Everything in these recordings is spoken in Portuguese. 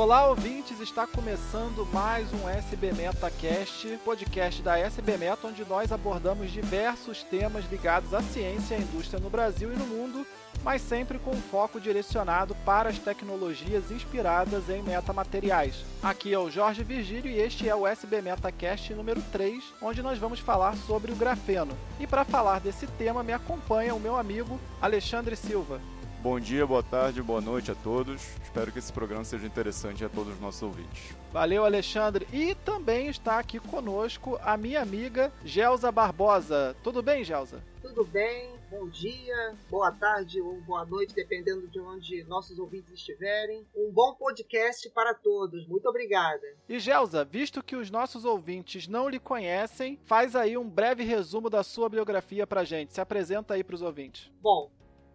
Olá, ouvintes! Está começando mais um SB MetaCast, podcast da SB Meta, onde nós abordamos diversos temas ligados à ciência e à indústria no Brasil e no mundo, mas sempre com um foco direcionado para as tecnologias inspiradas em metamateriais. Aqui é o Jorge Virgílio e este é o SB MetaCast número 3, onde nós vamos falar sobre o grafeno. E para falar desse tema, me acompanha o meu amigo Alexandre Silva. Bom dia, boa tarde, boa noite a todos. Espero que esse programa seja interessante a todos os nossos ouvintes. Valeu, Alexandre. E também está aqui conosco a minha amiga Gelza Barbosa. Tudo bem, Gelza? Tudo bem, bom dia, boa tarde ou boa noite, dependendo de onde nossos ouvintes estiverem. Um bom podcast para todos. Muito obrigada. E Gelza, visto que os nossos ouvintes não lhe conhecem, faz aí um breve resumo da sua biografia pra gente. Se apresenta aí para os ouvintes. Bom,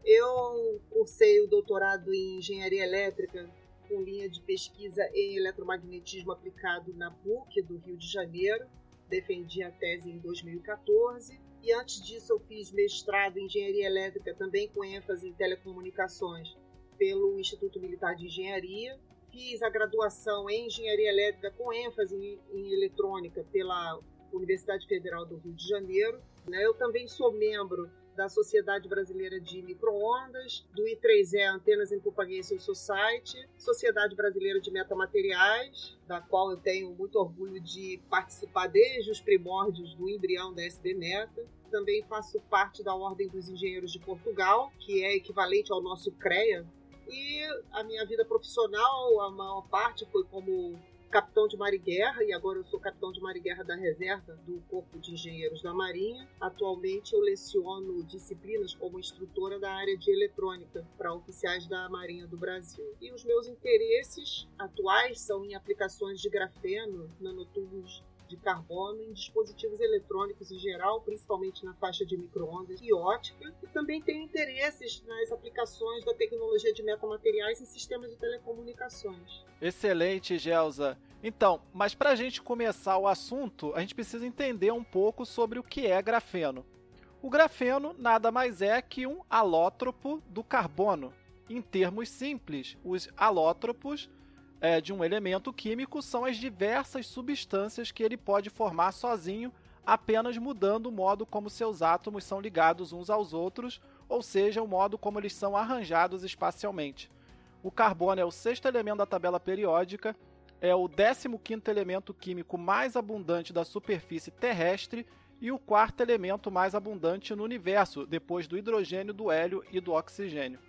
eu cursei o doutorado em engenharia elétrica com linha de pesquisa em eletromagnetismo aplicado na PUC do Rio de Janeiro. Defendi a tese em 2014 e antes disso eu fiz mestrado em engenharia elétrica também com ênfase em telecomunicações pelo Instituto Militar de Engenharia. Fiz a graduação em engenharia elétrica com ênfase em, em eletrônica pela Universidade Federal do Rio de Janeiro. Eu também sou membro da Sociedade Brasileira de Microondas, do I3E Antenas em Propagation Society, Sociedade Brasileira de Metamateriais, da qual eu tenho muito orgulho de participar desde os primórdios do embrião da SB Meta. Também faço parte da Ordem dos Engenheiros de Portugal, que é equivalente ao nosso CREA. E a minha vida profissional, a maior parte foi como capitão de mar e guerra, e agora eu sou capitão de mar e guerra da reserva do Corpo de Engenheiros da Marinha. Atualmente eu leciono disciplinas como instrutora da área de eletrônica para oficiais da Marinha do Brasil. E os meus interesses atuais são em aplicações de grafeno, nanotubos de carbono em dispositivos eletrônicos em geral, principalmente na faixa de microondas e ótica, e também tenho interesses nas aplicações da tecnologia de metamateriais em sistemas de telecomunicações. Excelente, Gelsa. Então, mas para a gente começar o assunto, a gente precisa entender um pouco sobre o que é grafeno. O grafeno nada mais é que um alótropo do carbono. Em termos simples, os alótropos é, de um elemento químico são as diversas substâncias que ele pode formar sozinho, apenas mudando o modo como seus átomos são ligados uns aos outros, ou seja, o modo como eles são arranjados espacialmente. O carbono é o sexto elemento da tabela periódica, é o 15 elemento químico mais abundante da superfície terrestre e o quarto elemento mais abundante no universo, depois do hidrogênio, do hélio e do oxigênio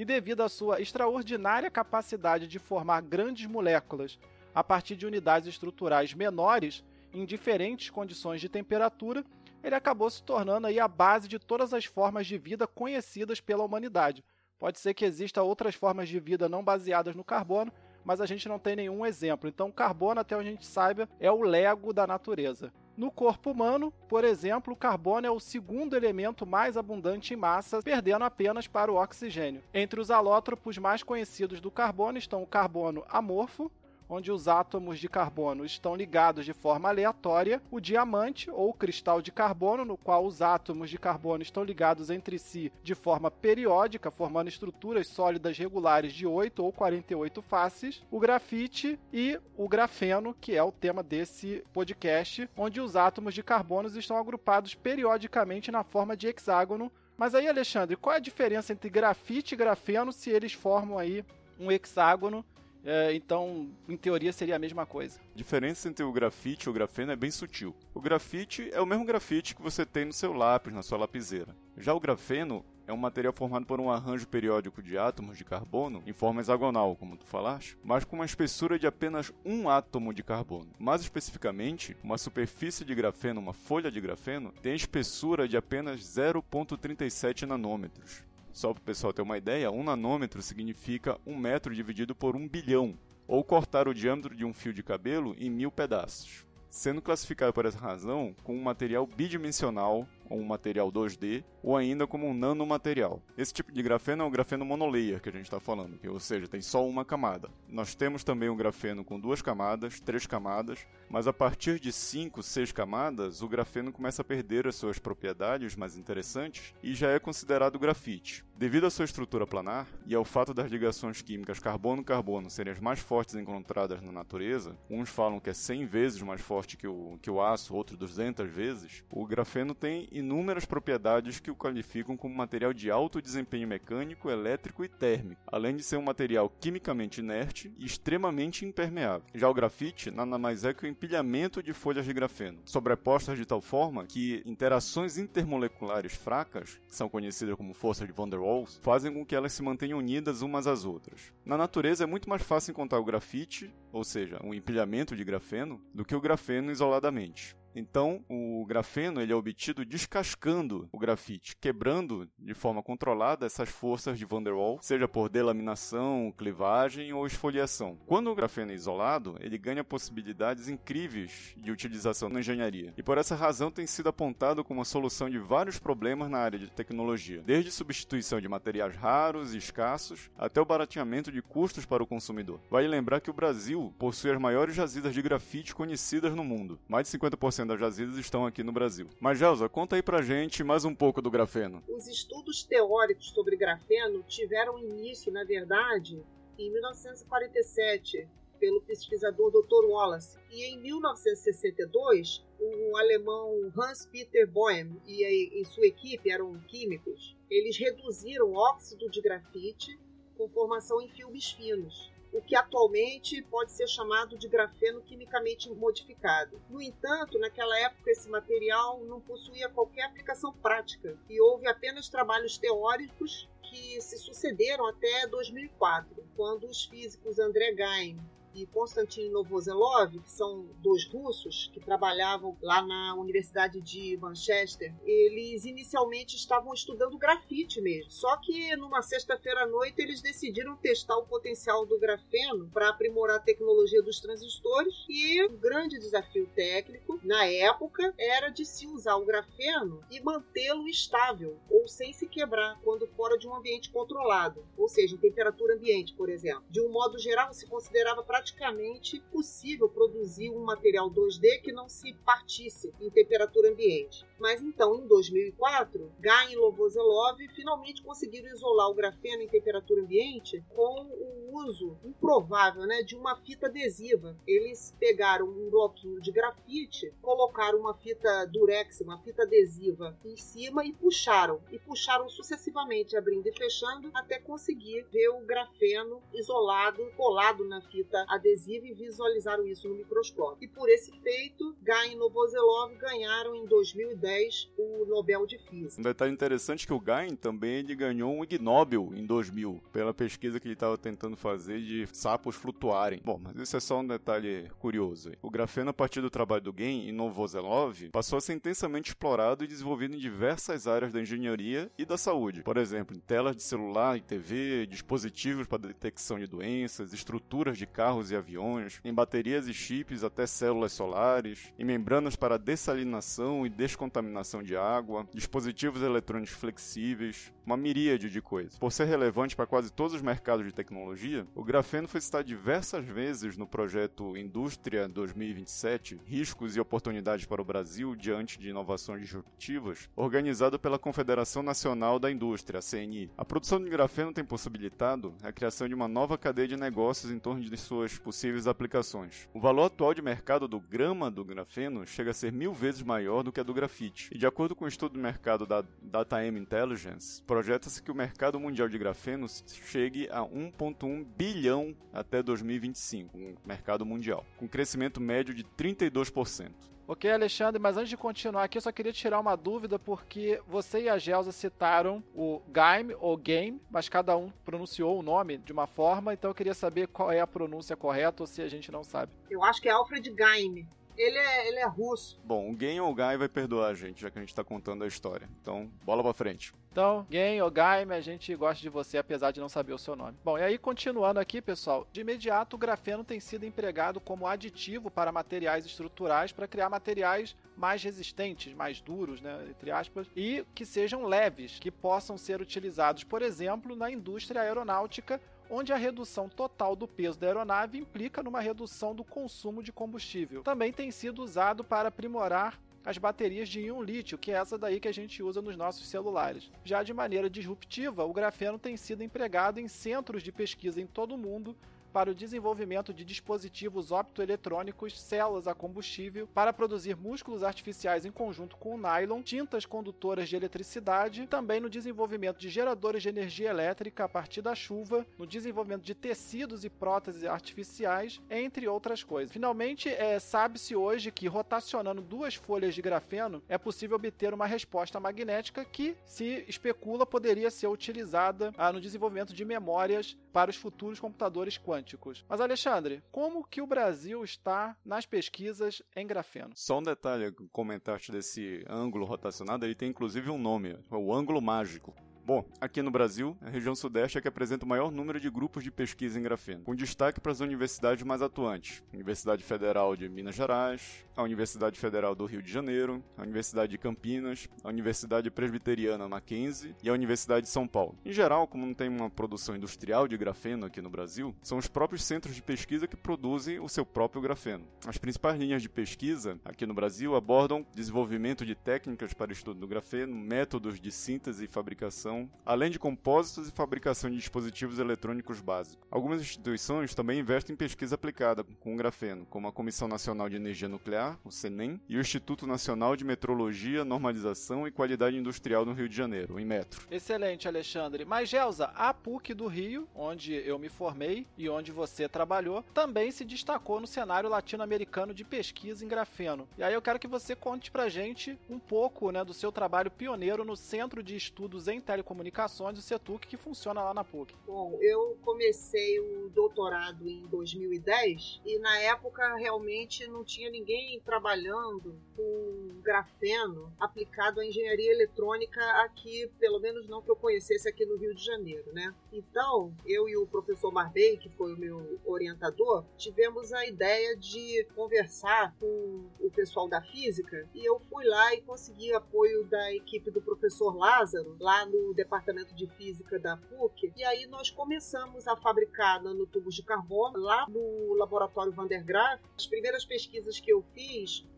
e devido à sua extraordinária capacidade de formar grandes moléculas a partir de unidades estruturais menores em diferentes condições de temperatura, ele acabou se tornando aí a base de todas as formas de vida conhecidas pela humanidade. Pode ser que exista outras formas de vida não baseadas no carbono, mas a gente não tem nenhum exemplo. Então, o carbono, até onde a gente saiba, é o lego da natureza. No corpo humano, por exemplo, o carbono é o segundo elemento mais abundante em massa, perdendo apenas para o oxigênio. Entre os alótropos mais conhecidos do carbono estão o carbono amorfo, onde os átomos de carbono estão ligados de forma aleatória, o diamante, ou cristal de carbono, no qual os átomos de carbono estão ligados entre si de forma periódica, formando estruturas sólidas regulares de 8 ou 48 faces, o grafite e o grafeno, que é o tema desse podcast, onde os átomos de carbono estão agrupados periodicamente na forma de hexágono. Mas aí, Alexandre, qual é a diferença entre grafite e grafeno se eles formam aí um hexágono é, então, em teoria, seria a mesma coisa. A diferença entre o grafite e o grafeno é bem sutil. O grafite é o mesmo grafite que você tem no seu lápis, na sua lapiseira. Já o grafeno é um material formado por um arranjo periódico de átomos de carbono em forma hexagonal, como tu falaste, mas com uma espessura de apenas um átomo de carbono. Mais especificamente, uma superfície de grafeno, uma folha de grafeno, tem espessura de apenas 0,37 nanômetros. Só para o pessoal ter uma ideia, um nanômetro significa um metro dividido por um bilhão, ou cortar o diâmetro de um fio de cabelo em mil pedaços. Sendo classificado por essa razão como um material bidimensional, um material 2D, ou ainda como um nanomaterial. Esse tipo de grafeno é o grafeno monolayer que a gente está falando, ou seja, tem só uma camada. Nós temos também um grafeno com duas camadas, três camadas, mas a partir de cinco, seis camadas, o grafeno começa a perder as suas propriedades mais interessantes e já é considerado grafite. Devido à sua estrutura planar e ao fato das ligações químicas carbono-carbono serem as mais fortes encontradas na natureza, uns falam que é 100 vezes mais forte que o, que o aço, outros 200 vezes, o grafeno tem inúmeras propriedades que o qualificam como material de alto desempenho mecânico, elétrico e térmico, além de ser um material quimicamente inerte e extremamente impermeável. Já o grafite nada mais é que o empilhamento de folhas de grafeno, sobrepostas de tal forma que interações intermoleculares fracas, que são conhecidas como forças de Van der Waals, fazem com que elas se mantenham unidas umas às outras. Na natureza é muito mais fácil encontrar o grafite, ou seja, um empilhamento de grafeno, do que o grafeno isoladamente. Então, o grafeno ele é obtido descascando o grafite, quebrando de forma controlada essas forças de Van der Waals, seja por delaminação, clivagem ou esfoliação. Quando o grafeno é isolado, ele ganha possibilidades incríveis de utilização na engenharia. E por essa razão tem sido apontado como a solução de vários problemas na área de tecnologia, desde substituição de materiais raros e escassos até o barateamento de custos para o consumidor. Vale lembrar que o Brasil possui as maiores jazidas de grafite conhecidas no mundo. Mais de 50% 90% das jazidas estão aqui no Brasil. Mas, Gelsa, conta aí pra gente mais um pouco do grafeno. Os estudos teóricos sobre grafeno tiveram início, na verdade, em 1947, pelo pesquisador Dr. Wallace. E em 1962, o alemão Hans-Peter Boehm e, e sua equipe eram químicos. Eles reduziram óxido de grafite com formação em filmes finos o que atualmente pode ser chamado de grafeno quimicamente modificado. No entanto, naquela época esse material não possuía qualquer aplicação prática e houve apenas trabalhos teóricos que se sucederam até 2004, quando os físicos André Geim e Konstantin Novoselov, que são dois russos que trabalhavam lá na Universidade de Manchester, eles inicialmente estavam estudando grafite mesmo. Só que numa sexta-feira à noite eles decidiram testar o potencial do grafeno para aprimorar a tecnologia dos transistores e o grande desafio técnico na época era de se usar o grafeno e mantê-lo estável ou sem se quebrar quando fora de um ambiente controlado, ou seja, em temperatura ambiente, por exemplo. De um modo geral, se considerava praticamente possível produzir um material 2D que não se partisse em temperatura ambiente. Mas então, em 2004, Gain e Lovoselov finalmente conseguiram isolar o grafeno em temperatura ambiente com o uso improvável né, de uma fita adesiva. Eles pegaram um bloquinho de grafite, colocaram uma fita durex, uma fita adesiva em cima e puxaram. E puxaram sucessivamente, abrindo e fechando, até conseguir ver o grafeno isolado, colado na fita adesiva e visualizaram isso no microscópio. E por esse feito, Gain e Novoselov ganharam em 2010 o Nobel de Física. Um detalhe interessante é que o Gain também ele ganhou um Ig Nobel em 2000 pela pesquisa que ele estava tentando fazer de sapos flutuarem. Bom, mas isso é só um detalhe curioso. O grafeno, a partir do trabalho do Gain e Novoselov, passou a ser intensamente explorado e desenvolvido em diversas áreas da engenharia e da saúde. Por exemplo, em telas de celular e TV, dispositivos para detecção de doenças, estruturas de carros e aviões, em baterias e chips até células solares, em membranas para dessalinação e descontaminação de água, dispositivos eletrônicos flexíveis, uma miríade de coisas. Por ser relevante para quase todos os mercados de tecnologia, o grafeno foi citado diversas vezes no projeto Indústria 2027, Riscos e Oportunidades para o Brasil diante de inovações disruptivas, organizado pela Confederação Nacional da Indústria, a CNI. A produção de grafeno tem possibilitado a criação de uma nova cadeia de negócios em torno de suas possíveis aplicações. O valor atual de mercado do grama do grafeno chega a ser mil vezes maior do que a do grafite. E de acordo com o estudo do mercado da DataM Intelligence, projeta-se que o mercado mundial de grafeno chegue a 1,1 bilhão até 2025, um mercado mundial, com crescimento médio de 32%. Ok, Alexandre, mas antes de continuar aqui, eu só queria tirar uma dúvida, porque você e a Gelsa citaram o Game ou Game, mas cada um pronunciou o nome de uma forma, então eu queria saber qual é a pronúncia correta ou se a gente não sabe. Eu acho que é Alfred Game. Ele é, ele é russo. Bom, o Gen ou Gai vai perdoar a gente, já que a gente tá contando a história. Então, bola pra frente. Então, Gen ou Gaime, a gente gosta de você, apesar de não saber o seu nome. Bom, e aí, continuando aqui, pessoal, de imediato o grafeno tem sido empregado como aditivo para materiais estruturais para criar materiais mais resistentes, mais duros, né, entre aspas, e que sejam leves, que possam ser utilizados, por exemplo, na indústria aeronáutica onde a redução total do peso da aeronave implica numa redução do consumo de combustível. Também tem sido usado para aprimorar as baterias de íon lítio, que é essa daí que a gente usa nos nossos celulares. Já de maneira disruptiva, o grafeno tem sido empregado em centros de pesquisa em todo o mundo para o desenvolvimento de dispositivos optoeletrônicos, células a combustível, para produzir músculos artificiais em conjunto com o nylon, tintas condutoras de eletricidade, também no desenvolvimento de geradores de energia elétrica a partir da chuva, no desenvolvimento de tecidos e próteses artificiais, entre outras coisas. Finalmente, é, sabe-se hoje que rotacionando duas folhas de grafeno é possível obter uma resposta magnética que se especula poderia ser utilizada ah, no desenvolvimento de memórias para os futuros computadores quânticos. Mas Alexandre, como que o Brasil está nas pesquisas em grafeno? Só um detalhe, comentaste desse ângulo rotacionado, ele tem inclusive um nome, é o ângulo mágico. Bom, aqui no Brasil, a região sudeste é que apresenta o maior número de grupos de pesquisa em grafeno, com destaque para as universidades mais atuantes: Universidade Federal de Minas Gerais, a Universidade Federal do Rio de Janeiro, a Universidade de Campinas, a Universidade Presbiteriana Mackenzie e a Universidade de São Paulo. Em geral, como não tem uma produção industrial de grafeno aqui no Brasil, são os próprios centros de pesquisa que produzem o seu próprio grafeno. As principais linhas de pesquisa aqui no Brasil abordam desenvolvimento de técnicas para estudo do grafeno, métodos de síntese e fabricação além de compósitos e fabricação de dispositivos eletrônicos básicos. Algumas instituições também investem em pesquisa aplicada com o grafeno, como a Comissão Nacional de Energia Nuclear, o CENEM, e o Instituto Nacional de Metrologia, Normalização e Qualidade Industrial no Rio de Janeiro, o INMETRO. Excelente, Alexandre. Mas, Gelsa, a PUC do Rio, onde eu me formei e onde você trabalhou, também se destacou no cenário latino-americano de pesquisa em grafeno. E aí eu quero que você conte pra gente um pouco né, do seu trabalho pioneiro no Centro de Estudos em Telecomunicações Telecomunicações, o CETUC, que funciona lá na PUC. Bom, eu comecei o doutorado em 2010 e na época realmente não tinha ninguém trabalhando com grafeno aplicado à engenharia eletrônica aqui, pelo menos não que eu conhecesse aqui no Rio de Janeiro, né? Então, eu e o professor Marbei, que foi o meu orientador, tivemos a ideia de conversar com o pessoal da física e eu fui lá e consegui apoio da equipe do professor Lázaro, lá no departamento de física da PUC, e aí nós começamos a fabricar nanotubos de carbono lá no laboratório Van der Graaf. As primeiras pesquisas que eu fiz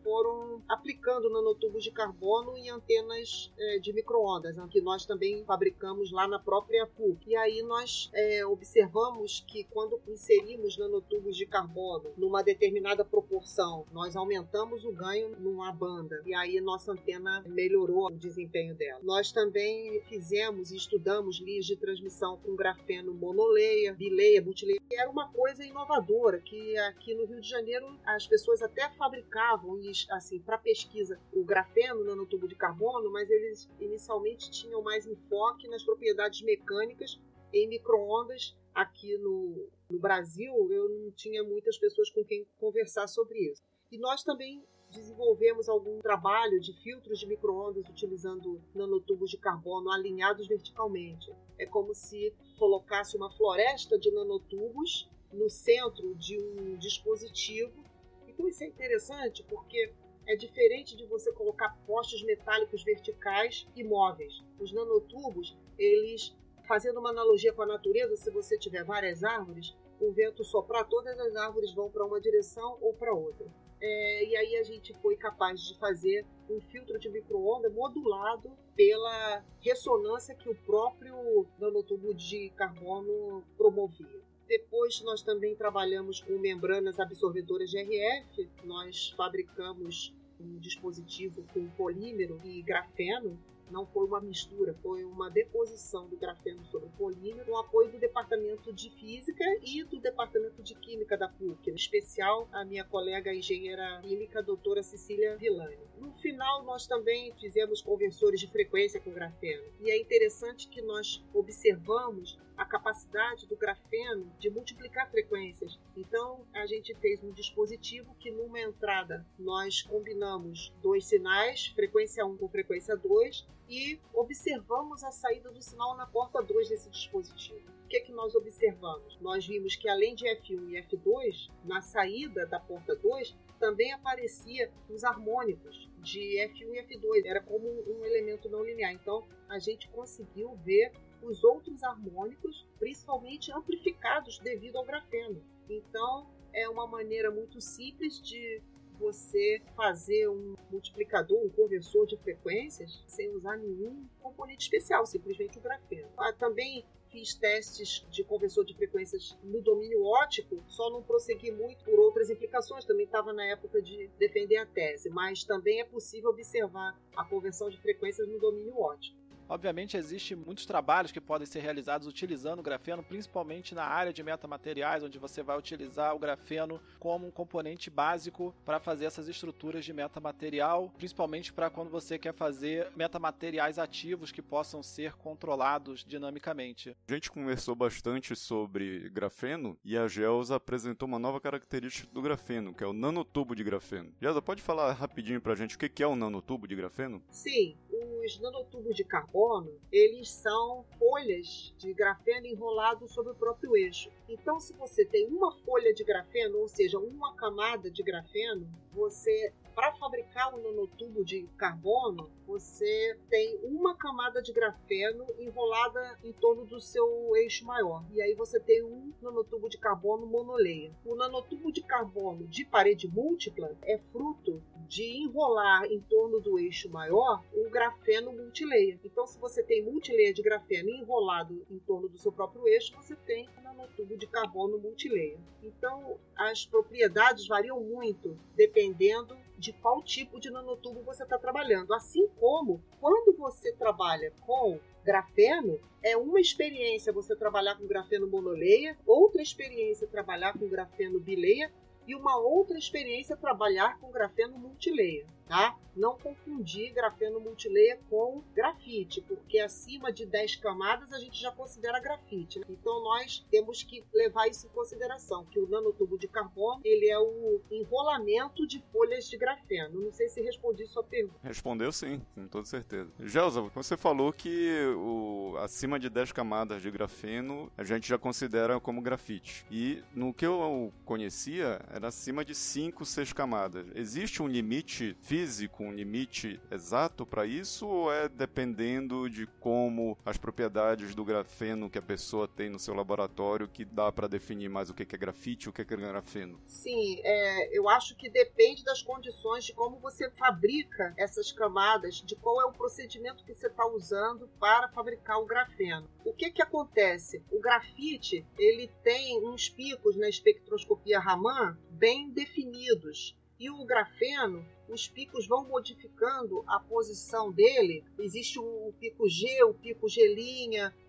foram aplicando nanotubos de carbono em antenas é, de microondas, que nós também fabricamos lá na própria PUC. E aí nós é, observamos que quando inserimos nanotubos de carbono numa determinada proporção, nós aumentamos o ganho numa banda e aí nossa antena melhorou o desempenho dela. Nós também fizemos e estudamos linhas de transmissão com grafeno monoleia, bileia, multileia. Era uma coisa inovadora que aqui no Rio de Janeiro as pessoas até fabricavam e assim, para pesquisa, o grafeno nanotubo de carbono, mas eles inicialmente tinham mais enfoque nas propriedades mecânicas em microondas. Aqui no, no Brasil, eu não tinha muitas pessoas com quem conversar sobre isso. E nós também desenvolvemos algum trabalho de filtros de microondas utilizando nanotubos de carbono alinhados verticalmente. É como se colocasse uma floresta de nanotubos no centro de um dispositivo então isso é interessante porque é diferente de você colocar postes metálicos verticais e móveis. Os nanotubos, eles, fazendo uma analogia com a natureza, se você tiver várias árvores, o vento soprar, todas as árvores vão para uma direção ou para outra. É, e aí a gente foi capaz de fazer um filtro de microondas modulado pela ressonância que o próprio nanotubo de carbono promovia. Depois nós também trabalhamos com membranas absorvedoras de RF. Nós fabricamos um dispositivo com polímero e grafeno não foi uma mistura, foi uma deposição do grafeno sobre o polímero, com apoio do Departamento de Física e do Departamento de Química da PUC, em especial a minha colega engenheira química, doutora Cecília Villani. No final, nós também fizemos conversores de frequência com grafeno, e é interessante que nós observamos a capacidade do grafeno de multiplicar frequências. Então, a gente fez um dispositivo que, numa entrada, nós combinamos dois sinais, frequência 1 com frequência 2, e observamos a saída do sinal na porta 2 desse dispositivo. O que, é que nós observamos? Nós vimos que, além de F1 e F2, na saída da porta 2, também aparecia os harmônicos de F1 e F2, era como um elemento não linear. Então a gente conseguiu ver os outros harmônicos, principalmente amplificados devido ao grafeno. Então é uma maneira muito simples de você fazer um multiplicador, um conversor de frequências, sem usar nenhum componente especial, simplesmente o grafeno. Ah, também fiz testes de conversor de frequências no domínio ótico, só não prossegui muito por outras implicações, também estava na época de defender a tese, mas também é possível observar a conversão de frequências no domínio ótico. Obviamente, existem muitos trabalhos que podem ser realizados utilizando o grafeno, principalmente na área de metamateriais, onde você vai utilizar o grafeno como um componente básico para fazer essas estruturas de metamaterial, principalmente para quando você quer fazer metamateriais ativos que possam ser controlados dinamicamente. A gente conversou bastante sobre grafeno e a Gelsa apresentou uma nova característica do grafeno, que é o nanotubo de grafeno. Gelsa, pode falar rapidinho para a gente o que é o nanotubo de grafeno? Sim, os nanotubos de carbono, eles são folhas de grafeno enrolado sobre o próprio eixo. Então, se você tem uma folha de grafeno, ou seja, uma camada de grafeno, você para fabricar um nanotubo de carbono, você tem uma camada de grafeno enrolada em torno do seu eixo maior. E aí você tem um nanotubo de carbono monoleia. O nanotubo de carbono de parede múltipla é fruto de enrolar em torno do eixo maior o grafeno multileia. Então, se você tem multileia de grafeno enrolado em torno do seu próprio eixo, você tem um nanotubo de carbono multileia. Então, as propriedades variam muito dependendo de qual tipo de nanotubo você está trabalhando. Assim como quando você trabalha com grafeno, é uma experiência você trabalhar com grafeno monoleia, outra experiência trabalhar com grafeno bileia e uma outra experiência trabalhar com grafeno multileia tá? Não confundir grafeno multilayer com grafite, porque acima de 10 camadas a gente já considera grafite. Né? Então nós temos que levar isso em consideração, que o nanotubo de carbono ele é o enrolamento de folhas de grafeno. Não sei se respondi sua pergunta. Respondeu sim, com toda certeza. Gelsa, você falou que o, acima de 10 camadas de grafeno a gente já considera como grafite. E no que eu conhecia era acima de 5, 6 camadas. Existe um limite físico, um limite exato para isso ou é dependendo de como as propriedades do grafeno que a pessoa tem no seu laboratório que dá para definir mais o que é grafite e o que é grafeno? Sim, é, eu acho que depende das condições de como você fabrica essas camadas, de qual é o procedimento que você está usando para fabricar o grafeno. O que que acontece? O grafite ele tem uns picos na espectroscopia Raman bem definidos e o grafeno os picos vão modificando a posição dele. Existe o pico G, o pico G',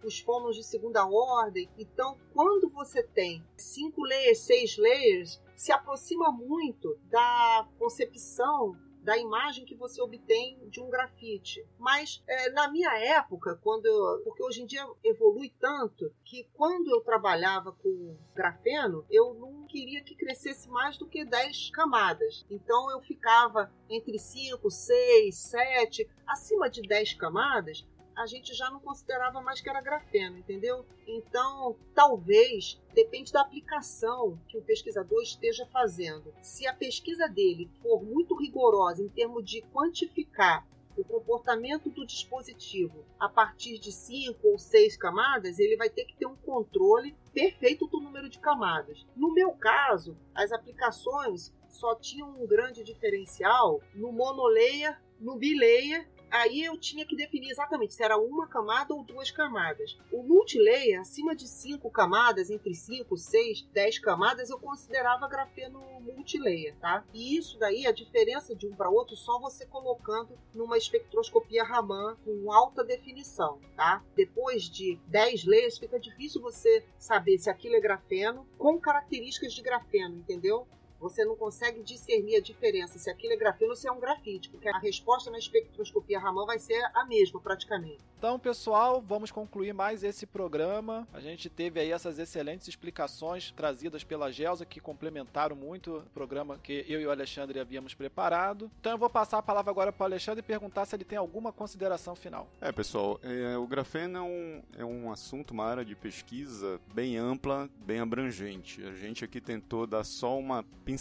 os fômons de segunda ordem. Então, quando você tem cinco layers, seis layers, se aproxima muito da concepção da imagem que você obtém de um grafite. Mas é, na minha época, quando eu, porque hoje em dia evolui tanto que quando eu trabalhava com grafeno, eu não queria que crescesse mais do que 10 camadas. Então eu ficava entre 5, 6, 7, acima de 10 camadas, a gente já não considerava mais que era grafeno, entendeu? Então, talvez, depende da aplicação que o pesquisador esteja fazendo. Se a pesquisa dele for muito rigorosa em termos de quantificar o comportamento do dispositivo a partir de cinco ou seis camadas, ele vai ter que ter um controle perfeito do número de camadas. No meu caso, as aplicações só tinham um grande diferencial no monoleia, no bileia aí eu tinha que definir exatamente se era uma camada ou duas camadas. O multilayer, acima de cinco camadas, entre 5, 6, 10 camadas, eu considerava grafeno multilayer, tá? E isso daí, a diferença de um para outro, só você colocando numa espectroscopia Raman com alta definição, tá? Depois de 10 layers, fica difícil você saber se aquilo é grafeno com características de grafeno, entendeu? Você não consegue discernir a diferença se aquilo é grafeno ou se é um grafite, porque a resposta na espectroscopia Raman vai ser a mesma praticamente. Então, pessoal, vamos concluir mais esse programa. A gente teve aí essas excelentes explicações trazidas pela Gelsa que complementaram muito o programa que eu e o Alexandre havíamos preparado. Então, eu vou passar a palavra agora para o Alexandre e perguntar se ele tem alguma consideração final. É, pessoal, é, o grafeno é um, é um assunto, uma área de pesquisa bem ampla, bem abrangente. A gente aqui tentou dar só uma pincelada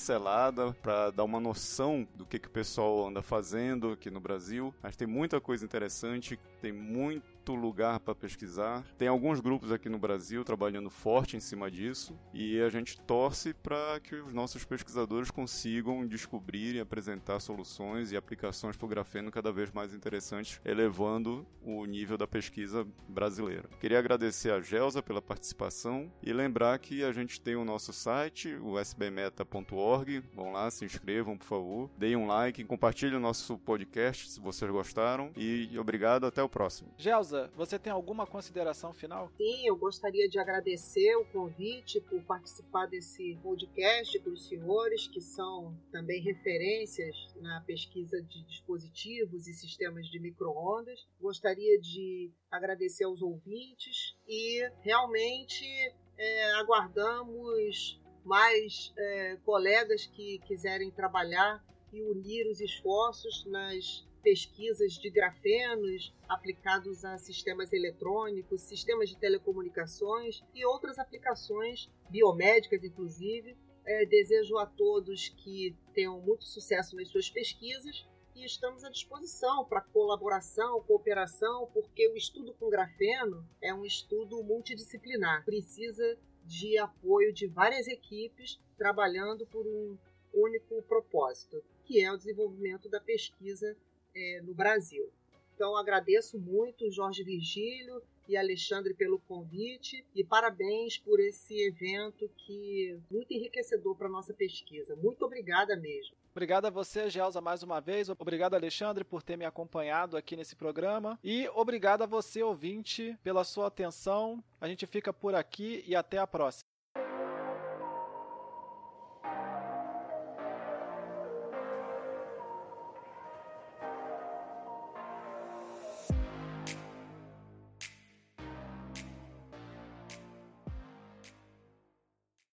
para dar uma noção do que, que o pessoal anda fazendo aqui no Brasil. Mas tem muita coisa interessante, tem muito lugar para pesquisar. Tem alguns grupos aqui no Brasil trabalhando forte em cima disso e a gente torce para que os nossos pesquisadores consigam descobrir e apresentar soluções e aplicações para o grafeno cada vez mais interessantes, elevando o nível da pesquisa brasileira. Queria agradecer a Gelsa pela participação e lembrar que a gente tem o nosso site, o sbmeta.org. Vão lá, se inscrevam, por favor. Deem um like, compartilhem o nosso podcast se vocês gostaram e obrigado, até o próximo. Gelsa, você tem alguma consideração final? Sim, eu gostaria de agradecer o convite por participar desse podcast para os senhores, que são também referências na pesquisa de dispositivos e sistemas de microondas. Gostaria de agradecer aos ouvintes e realmente é, aguardamos mais é, colegas que quiserem trabalhar e unir os esforços nas pesquisas de grafenos aplicados a sistemas eletrônicos, sistemas de telecomunicações e outras aplicações biomédicas, inclusive. É, desejo a todos que tenham muito sucesso nas suas pesquisas e estamos à disposição para colaboração, cooperação, porque o estudo com grafeno é um estudo multidisciplinar, precisa de apoio de várias equipes trabalhando por um único propósito, que é o desenvolvimento da pesquisa é, no Brasil. Então agradeço muito Jorge Virgílio e Alexandre pelo convite e parabéns por esse evento que é muito enriquecedor para a nossa pesquisa. Muito obrigada mesmo. Obrigado a você, Gelsa, mais uma vez. Obrigado, Alexandre, por ter me acompanhado aqui nesse programa. E obrigado a você, ouvinte, pela sua atenção. A gente fica por aqui e até a próxima.